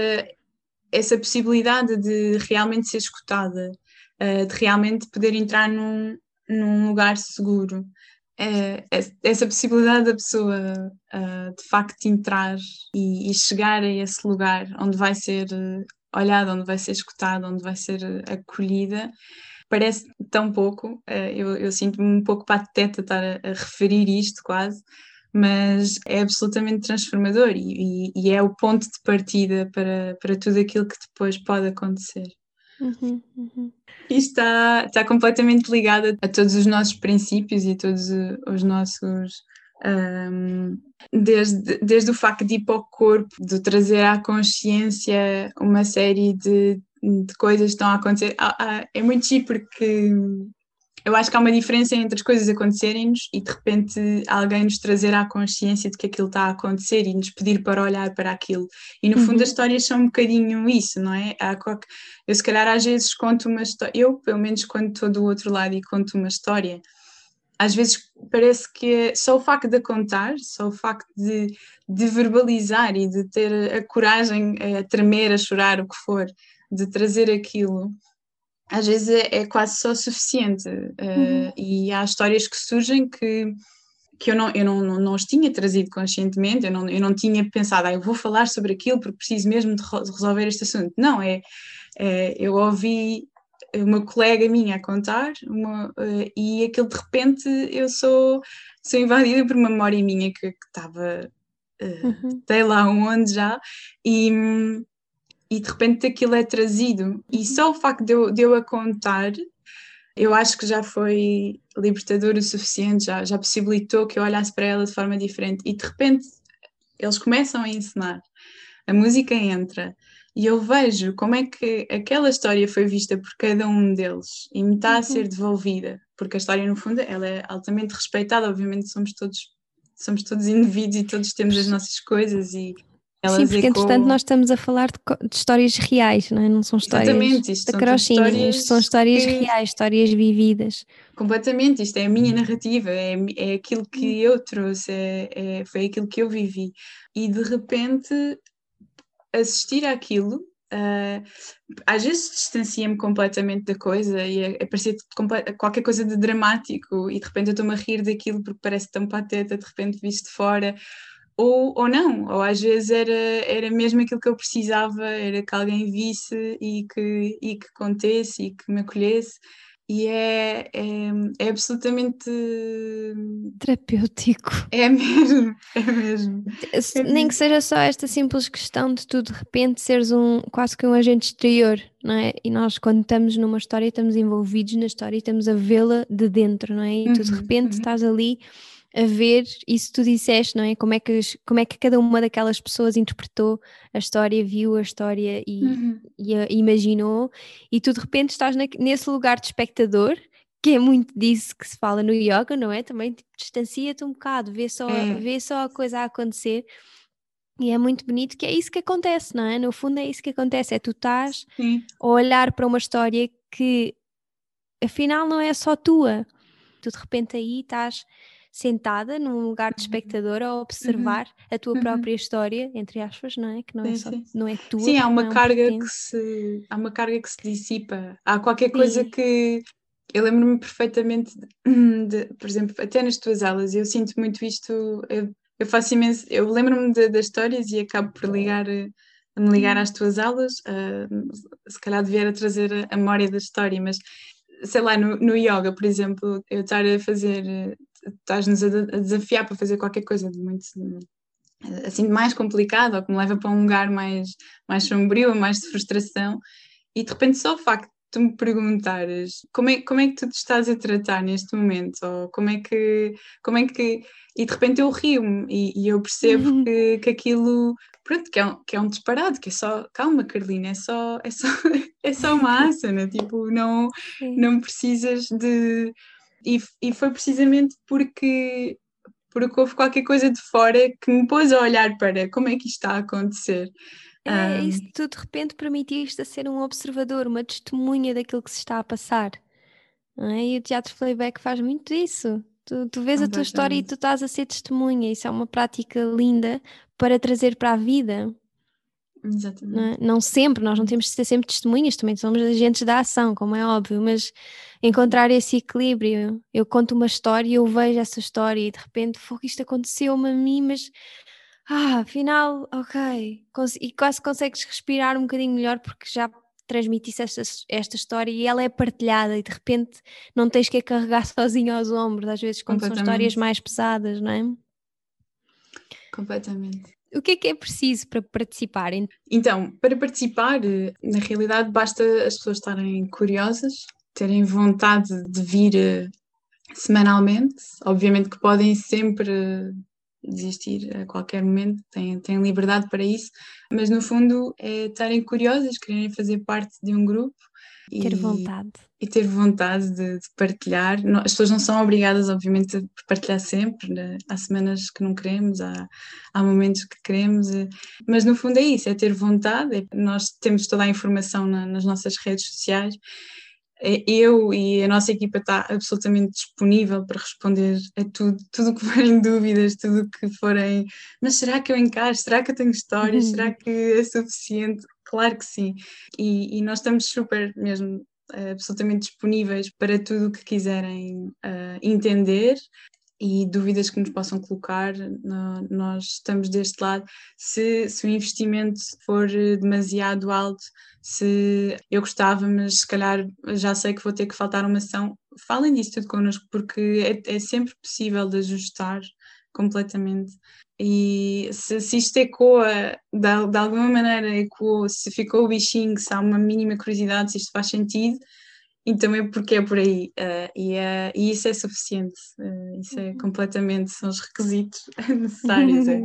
Speaker 2: essa possibilidade de realmente ser escutada, uh, de realmente poder entrar num, num lugar seguro, uh, essa possibilidade da pessoa uh, de facto entrar e, e, chegar a esse lugar onde vai ser olhada, onde vai ser escutada, onde vai ser acolhida, parece tão pouco, eh, eu, eu sinto-me um pouco pateta estar a, a, referir isto quase, mas é absolutamente transformador e, e, e, é o ponto de partida para, para tudo aquilo que depois pode acontecer.
Speaker 1: Uhum, uhum.
Speaker 2: Está, está completamente ligado a todos os nossos princípios e a todos os nossos. Um, desde, desde o facto de ir para o corpo, de trazer à consciência uma série de, de coisas estão a acontecer. é muito giro porque eu acho que há uma diferença entre as coisas acontecerem-nos e de repente alguém nos trazer à consciência de que aquilo está a acontecer e nos pedir para olhar para aquilo. E no uhum. fundo as histórias são um bocadinho isso, não é? Eu se calhar às vezes conto uma história, eu pelo menos quando estou do outro lado e conto uma história, às vezes parece que é só o facto de a contar, só o facto de, de verbalizar e de ter a coragem a tremer, a chorar, o que for, de trazer aquilo, às vezes é, é quase só suficiente. Uh, E há histórias que surgem que, que eu, não, eu não, não, não os tinha trazido conscientemente, eu não, eu não tinha pensado, ah, eu vou falar sobre aquilo porque preciso mesmo de resolver este assunto. Não, é, é eu ouvi uma colega minha a contar uma, uh, e aquilo de repente eu sou, sou invadida por uma memória minha que estava uh, uhum. sei lá onde já e, e de repente aquilo é trazido. E só o facto de eu, de eu a contar, eu acho que já foi libertador o suficiente, já, já possibilitou que eu olhasse para ela de forma diferente. E de repente eles começam a ensinar, a música entra. E eu vejo como é que aquela história foi vista por cada um deles e me está a ser uhum. devolvida, porque a história, no fundo, ela é altamente respeitada. Obviamente, somos todos, somos todos indivíduos e todos temos as nossas coisas e
Speaker 1: ela Sim, porque entretanto nós estamos a falar de, de, histórias reais, não é? Não são histórias
Speaker 2: Exatamente,
Speaker 1: de carochinhas, são histórias que... reais, histórias vividas.
Speaker 2: Completamente, isto é a minha narrativa, é, é aquilo que hum. eu trouxe, é, é, foi aquilo que eu vivi. E de repente assistir àquilo, uh, às vezes distancia-me completamente da coisa e é, é parecia qualquer coisa de dramático e de repente eu estou-me a rir daquilo porque parece tão pateta, de repente visto de fora ou, ou não, ou às vezes era, era mesmo aquilo que eu precisava, era que alguém visse e que, e que contesse e que me acolhesse e é, é, é, absolutamente
Speaker 1: terapêutico.
Speaker 2: É mesmo, é mesmo.
Speaker 1: Nem que seja só esta simples questão de tu de repente seres um quase que um agente exterior, não é? E nós, quando estamos numa história, estamos envolvidos na história e estamos a vê-la de dentro, não é? E tu de uhum, repente uhum. estás ali a ver isso que tu disseste, não é? Como é que, como é que cada uma daquelas pessoas interpretou a história, viu a história e, uhum. e, a, imaginou, e tu de repente estás na, nesse lugar de espectador, que é muito disso que se fala no yoga, não é? Também tipo, distancia-te um bocado, vê só, é. vê só a coisa a acontecer. E é muito bonito que é isso que acontece, não é? No fundo é isso que acontece, é tu estás Sim. a olhar para uma história que afinal não é só tua. Tu de repente aí estás sentada num lugar de uhum. espectador a observar uhum. a tua uhum. própria história, entre aspas, não é? Que não, é, só, não é tua.
Speaker 2: Sim, há uma carga que se há uma carga que se dissipa. Há qualquer coisa Sim. que eu lembro-me perfeitamente de, por exemplo, até nas tuas aulas, eu sinto muito isto, eu, eu faço imenso, eu lembro-me das histórias e acabo por ligar a me ligar às tuas aulas, uh, se calhar devia trazer a, memória da história, mas sei lá, no, no yoga, por exemplo, eu estar a fazer estás-nos a, a, desafiar para fazer qualquer coisa de muito assim mais complicado ou que me leva para um lugar mais, mais sombrio, mais de frustração, e de repente só o facto de tu me perguntares como é, como é que tu te estás a tratar neste momento, ou como é que, como é que e de repente eu rio-me e, e, eu percebo uhum. que, que aquilo pronto, que é, um, que é um disparado, que é só, calma Carolina, é só, é só, é só uma asana, tipo, não, não precisas de e, e foi precisamente porque, porque houve qualquer coisa de fora que me pôs a olhar para como é que isto está a acontecer.
Speaker 1: É, isso tu de repente permitiste a ser um observador, uma testemunha daquilo que se está a passar. É? E o teatro playback faz muito isso. Tu, tu vês a tua história e tu estás a ser testemunha. Isso é uma prática linda para trazer para a vida.
Speaker 2: Exatamente.
Speaker 1: Não, é? não, sempre, nós não temos de ser sempre testemunhas, também somos agentes da ação, como é óbvio, mas encontrar esse equilíbrio. Eu conto uma história e eu vejo essa história e de repente, foi isto aconteceu-me a mim, mas ah, afinal, ok, e quase consegues respirar um bocadinho melhor porque já transmitiste esta, esta história e ela é partilhada e de repente não tens que a carregar sozinho aos ombros, às vezes quando são histórias mais pesadas, não é?
Speaker 2: Completamente.
Speaker 1: O que é que é preciso para participarem?
Speaker 2: Então, para participar, na realidade, basta as pessoas estarem curiosas, terem vontade de vir eh, semanalmente. Obviamente que podem sempre desistir a qualquer momento, têm, têm liberdade para isso, mas no fundo é estarem curiosas, quererem fazer parte de um grupo.
Speaker 1: Ter e, vontade.
Speaker 2: E ter vontade de, de partilhar. as pessoas não são obrigadas, obviamente, a partilhar sempre. Né? Há semanas que não queremos, há, há momentos que queremos, eh, mas no fundo é isso: é ter vontade. É, nós temos toda a informação na, nas nossas redes sociais é, eu e a nossa equipa está absolutamente disponível para responder a tudo, tudo o que forem dúvidas, tudo o que forem, mas será que eu encaixo? Será que eu tenho histórias? Uhum. Será que é suficiente? Claro que sim. E, e nós estamos super mesmo absolutamente disponíveis para tudo o que quiserem uh, entender e dúvidas que nos possam colocar, nós estamos deste lado. Se, se o investimento for demasiado alto, se eu gostava, mas se calhar já sei que vou ter que faltar uma ação, falem disso tudo connosco, porque é, é sempre possível de ajustar completamente. E se, se isto ecoa, de, de alguma maneira ecoou, se ficou o bichinho, se há uma mínima curiosidade, se isto faz sentido, então é porque é por aí. Uh, e, uh, e, isso é suficiente. Uh, isso é uhum. completamente, são os requisitos necessários. É,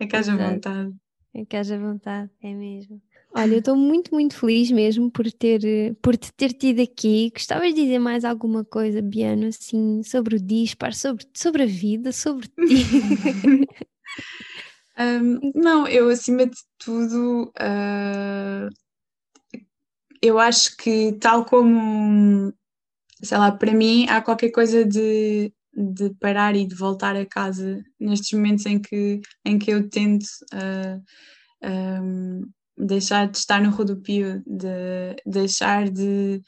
Speaker 2: é que haja vontade.
Speaker 1: É que haja vontade, é mesmo. Olha, eu estou muito, muito feliz mesmo por ter, por te ter tido aqui. Gostavas de dizer mais alguma coisa, Biano, assim, sobre o dispar, sobre, sobre a vida, sobre ti?
Speaker 2: um, não, eu acima de tudo uh, eu acho que tal como, sei lá, para mim há qualquer coisa de, de parar e de voltar a casa nestes momentos em que, em que eu tento uh, ah, um, deixar de estar no rodopio, de deixar de,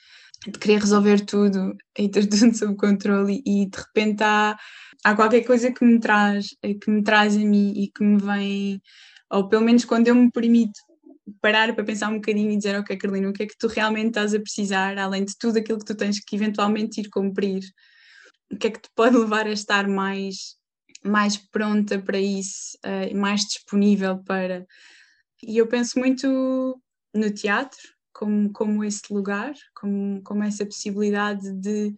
Speaker 2: de querer resolver tudo e ter tudo sob controle e de repente há há qualquer coisa que me traz, que me traz a mim e que me vem, ou pelo menos quando eu me permito parar para pensar um bocadinho e dizer, ok, Carolina, o que é que tu realmente estás a precisar, além de tudo aquilo que tu tens que eventualmente ir cumprir? O que é que te pode levar a estar mais, mais pronta para isso, uh, mais disponível para. E eu penso muito no teatro como, como esse lugar, como, como essa possibilidade de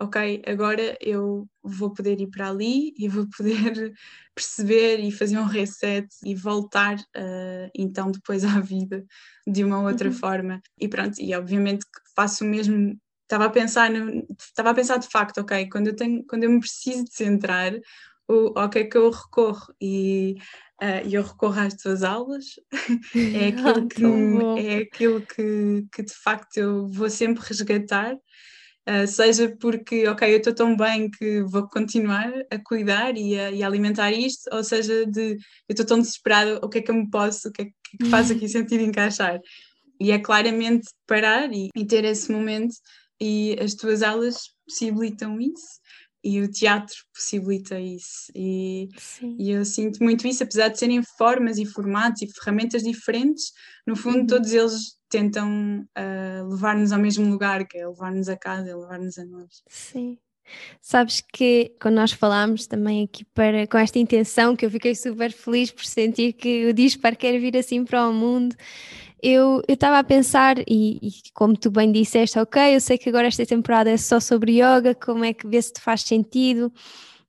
Speaker 2: ok, agora eu vou poder ir para ali e vou poder perceber e fazer um reset e voltar uh, então depois à vida de uma outra uhum. forma. E pronto, e obviamente faço o mesmo. Estava a pensar no, estava a pensar de facto, ok, quando eu tenho, quando eu me preciso de centrar, o, ao que é que eu recorro e uh, eu recorro às tuas aulas. É aquilo que é aquilo que, que de facto eu vou sempre resgatar. Uh, seja porque, ok, eu estou tão bem que vou continuar a cuidar e a, e a alimentar isto, ou seja, de eu estou tão desesperada, o que é que eu me posso, o que é que, faz aqui sentido encaixar? E é claramente parar e, e ter esse momento, e as tuas aulas possibilitam isso e o teatro possibilita isso. E, e, eu sinto muito isso, apesar de serem formas e formatos e ferramentas diferentes, no fundo, uhum. todos eles tentam uh, levar-nos ao mesmo lugar, que é levar-nos a casa, é levar-nos a nós.
Speaker 1: Sim. Sabes que quando nós falámos também aqui para, com esta intenção, que eu fiquei super feliz por sentir que o Dispar quer vir assim para o mundo, eu estava a pensar, e, e, como tu bem disseste, ok, eu sei que agora esta temporada é só sobre yoga, como é que vê se te faz sentido?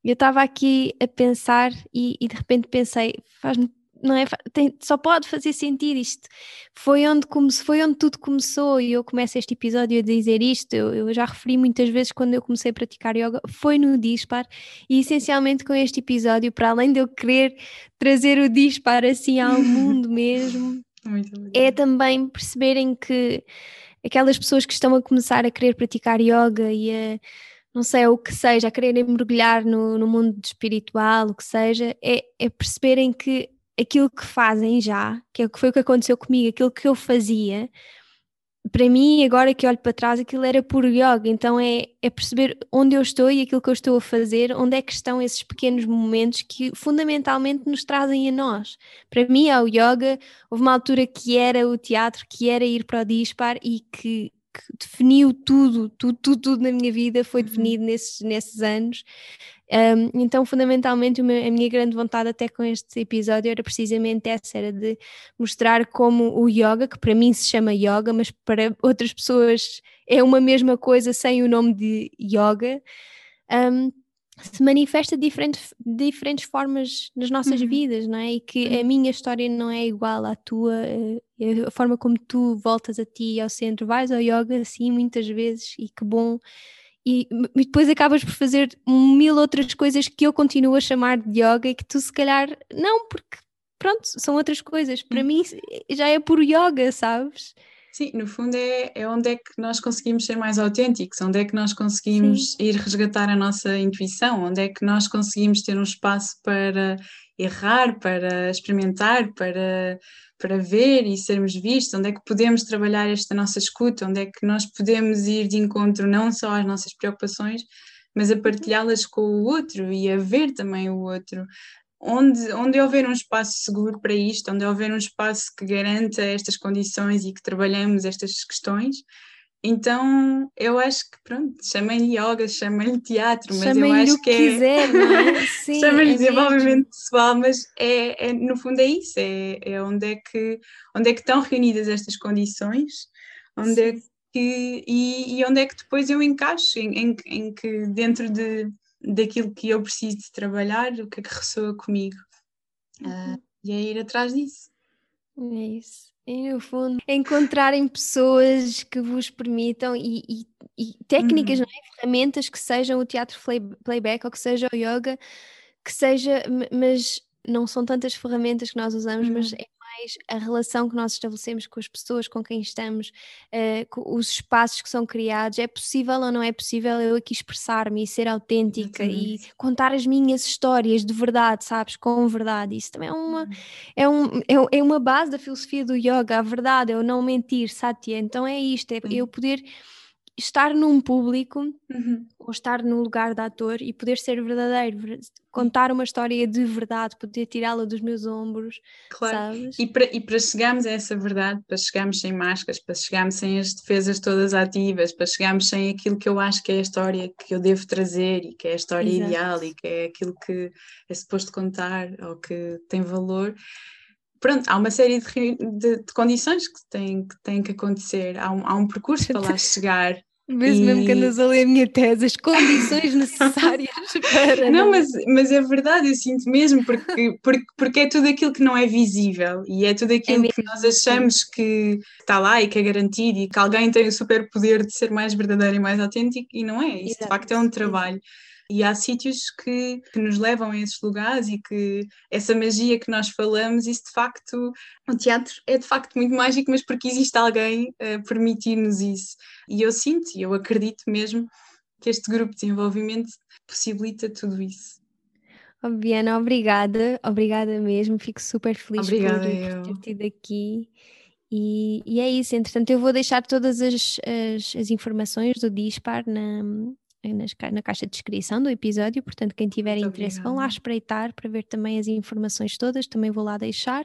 Speaker 1: Eu estava aqui a pensar e, e de repente pensei, faz-me não é? Tem, só pode fazer sentido isto. Foi onde, come, foi onde tudo começou e eu começo este episódio a dizer isto. Eu, eu, já referi muitas vezes quando eu comecei a praticar yoga, foi no Dispar e essencialmente com este episódio, para além de eu querer trazer o Dispar assim ao mundo mesmo, é também perceberem que aquelas pessoas que estão a começar a querer praticar yoga e a não sei, o que seja, a quererem mergulhar no, no mundo espiritual, o que seja, é, é perceberem que aquilo que fazem já, que, é, que foi o que aconteceu comigo, aquilo que eu fazia, para mim, agora que olho para trás, aquilo era puro yoga, então é, é perceber onde eu estou e aquilo que eu estou a fazer, onde é que estão esses pequenos momentos que fundamentalmente nos trazem a nós. Para mim, ao yoga, houve uma altura que era o teatro, que era ir para o Dispar e que, que definiu tudo, tudo, tudo, tudo na minha vida foi uhum. definido nesses, nesses anos. Um, então, fundamentalmente, uma, a minha grande vontade até com este episódio era precisamente essa, era de mostrar como o yoga, que para mim se chama yoga, mas para outras pessoas é uma mesma coisa sem o nome de yoga, um, se manifesta de diferentes, diferentes formas nas nossas uhum. vidas, não é? E que a uhum. minha história não é igual à tua, eh, a forma como tu voltas a ti ao centro, vais ao yoga, sim, muitas vezes, e que bom e, e, depois acabas por fazer mil outras coisas que eu continuo a chamar de yoga e que tu se calhar não, porque pronto, são outras coisas. Para hum. mim já é puro yoga, sabes?
Speaker 2: Sim, no fundo é, é onde é que nós conseguimos ser mais autênticos, onde é que nós conseguimos Sim. ir resgatar a nossa intuição, onde é que nós conseguimos ter um espaço para errar, para experimentar, para para ver e sermos vistos, onde é que podemos trabalhar esta nossa escuta, onde é que nós podemos ir de encontro não só às nossas preocupações, mas a partilhá-las com o outro e a ver também o outro. Onde, onde houver um espaço seguro para isto, onde houver um espaço que garanta estas condições e que trabalhamos estas questões, então, eu acho que, pronto, chamem-lhe yoga, chamem-lhe teatro, mas eu acho que, é...
Speaker 1: quiser, não é?
Speaker 2: chamem-lhe é desenvolvimento mesmo. pessoal, mas é, é, no fundo é isso, é, é onde, é que, onde é que estão reunidas estas condições, onde é Sim. é que, e, e, onde é que depois eu encaixo, em, em, em, que dentro de, daquilo que eu preciso de trabalhar, o que é que ressoa comigo. Uhum. Uh, e é ir atrás disso.
Speaker 1: É isso. E no fundo, encontrarem pessoas que vos permitam e, e, e técnicas, uhum. é? ferramentas que sejam o teatro playback ou que seja o yoga, que seja, mas não são tantas ferramentas que nós usamos, uhum. mas é mais a relação que nós estabelecemos com as pessoas com quem estamos, uh, com os espaços que são criados. É possível ou não é possível eu aqui expressar-me e ser autêntica e contar as minhas histórias de verdade, sabes? Com verdade. Isso também é uma, uhum. é, um, é, é uma base da filosofia do yoga. A verdade é o não mentir, Satya. Então é isto, é eu poder estar num público
Speaker 2: Uhum.
Speaker 1: ou estar no lugar de ator e poder ser verdadeiro, ver- contar uma história de verdade, poder tirá-la dos meus ombros,
Speaker 2: Claro.
Speaker 1: sabes?
Speaker 2: E para, e para chegarmos a essa verdade, para chegarmos sem máscaras, para chegarmos sem as defesas todas ativas, para chegarmos sem aquilo que eu acho que é a história que eu devo trazer e que é a história
Speaker 1: Exato.
Speaker 2: ideal e que é aquilo que é suposto contar ou que tem valor. Pronto, há uma série de, de- de condições que têm, que têm que acontecer, há um, há um percurso para lá chegar.
Speaker 1: Vês mesmo que
Speaker 2: E-
Speaker 1: andas a ler a minha tese, as condições necessárias para.
Speaker 2: Não, mas, mas é verdade, eu sinto mesmo, porque, porque, porque é tudo aquilo que não é visível e é tudo aquilo que
Speaker 1: mesmo,
Speaker 2: nós achamos que está lá e que é garantido e que alguém tem o super poder de ser mais verdadeiro e mais autêntico e não é. Isso de
Speaker 1: Exato,
Speaker 2: facto é um trabalho. E há sítios que, que nos levam a esses lugares e que essa magia que nós falamos, isso de facto, o teatro é de facto muito mágico, mas porque existe alguém a permitir-nos isso. E eu sinto e eu acredito mesmo que este grupo de desenvolvimento possibilita tudo isso.
Speaker 1: Oh, Biana, obrigada, obrigada mesmo, fico super feliz por,
Speaker 2: Obrigada,
Speaker 1: por
Speaker 2: eu.
Speaker 1: ter tido aqui. E, e é isso, entretanto, eu vou deixar todas as, as, as informações do Dispar na, nas na caixa de descrição do episódio, portanto, quem tiver
Speaker 2: Muito
Speaker 1: interesse, vão lá
Speaker 2: obrigada.
Speaker 1: espreitar para ver também as informações todas, também vou lá deixar.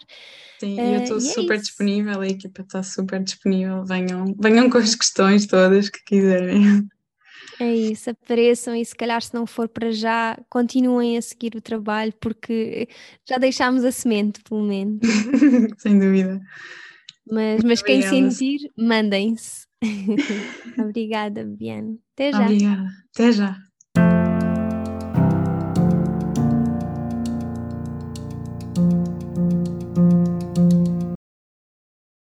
Speaker 2: Sim,
Speaker 1: Eh,
Speaker 2: eu estou
Speaker 1: e é
Speaker 2: super
Speaker 1: isso.
Speaker 2: disponível, a equipa está super disponível. Venham, venham com as questões todas que quiserem.
Speaker 1: É isso, apareçam e se calhar se não for para já, continuem a seguir o trabalho porque já deixámos a semente, pelo menos.
Speaker 2: Sem dúvida.
Speaker 1: Mas, mas quem
Speaker 2: obrigada.
Speaker 1: sentir, mandem-se. Obrigada, Biane. Até já.
Speaker 2: Obrigada. Até já.